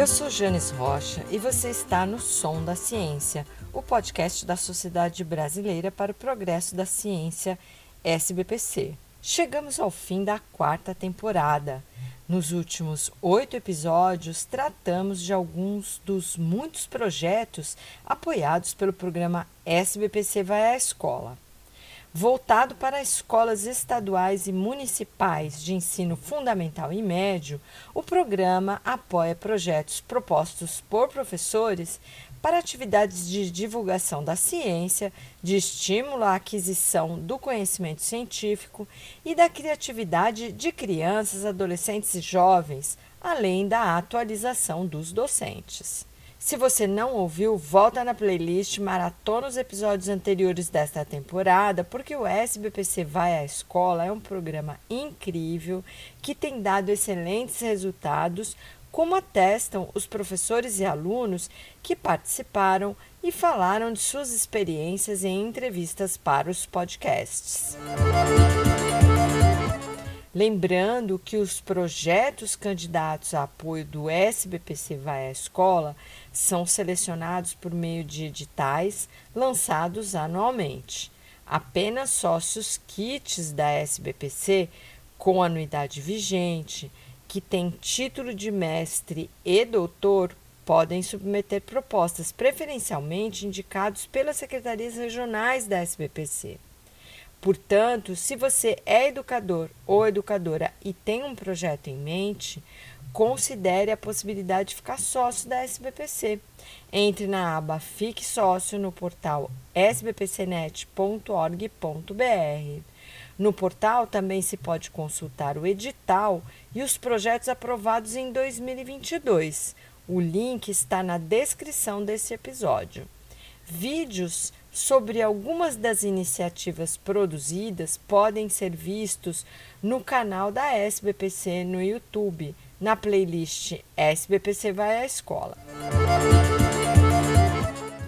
Eu sou Janes Rocha e você está no Som da Ciência, o podcast da Sociedade Brasileira para o Progresso da Ciência, SBPC. Chegamos ao fim da quarta temporada. Nos últimos oito episódios, tratamos de alguns dos muitos projetos apoiados pelo programa SBPC Vai à Escola. Voltado para escolas estaduais e municipais de ensino fundamental e médio, o programa apoia projetos propostos por professores para atividades de divulgação da ciência, de estímulo à aquisição do conhecimento científico e da criatividade de crianças, adolescentes e jovens, além da atualização dos docentes. Se você não ouviu, volta na playlist, maratona os episódios anteriores desta temporada, porque o SBPC Vai à Escola é um programa incrível que tem dado excelentes resultados, como atestam os professores e alunos que participaram e falaram de suas experiências em entrevistas para os podcasts. Lembrando que os projetos candidatos a apoio do SBPC Vai à Escola são selecionados por meio de editais lançados anualmente. Apenas sócios kits da SBPC com anuidade vigente, que têm título de mestre e doutor, podem submeter propostas preferencialmente indicados pelas secretarias regionais da SBPC. Portanto, se você é educador ou educadora e tem um projeto em mente, considere a possibilidade de ficar sócio da SBPC. Entre na aba Fique Sócio no portal sbpcnet.org.br. No portal também se pode consultar o edital e os projetos aprovados em 2022. O link está na descrição desse episódio. Vídeos sobre algumas das iniciativas produzidas podem ser vistos no canal da SBPC no YouTube, na playlist SBPC Vai à Escola.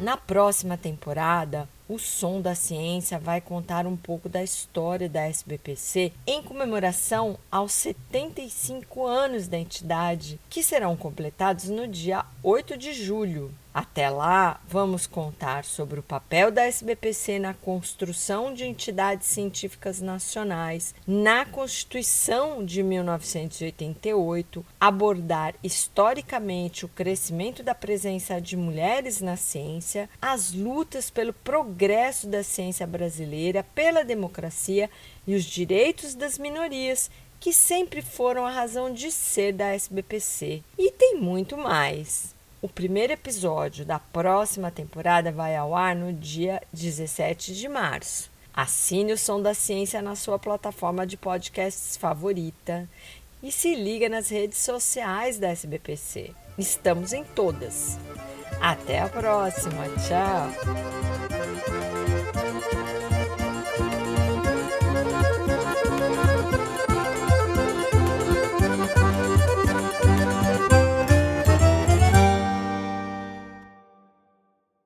Na próxima temporada, o Som da Ciência vai contar um pouco da história da SBPC em comemoração aos 75 anos da entidade, que serão completados no dia 8 de julho. Até lá, vamos contar sobre o papel da SBPC na construção de entidades científicas nacionais, na Constituição de 1988, abordar historicamente o crescimento da presença de mulheres na ciência, as lutas pelo progresso da ciência brasileira, pela democracia e os direitos das minorias que sempre foram a razão de ser da SBPC. E tem muito mais. O primeiro episódio da próxima temporada vai ao ar no dia 17 de março. Assine o Som da Ciência na sua plataforma de podcasts favorita e se liga nas redes sociais da SBPC. Estamos em todas. Até a próxima. Tchau.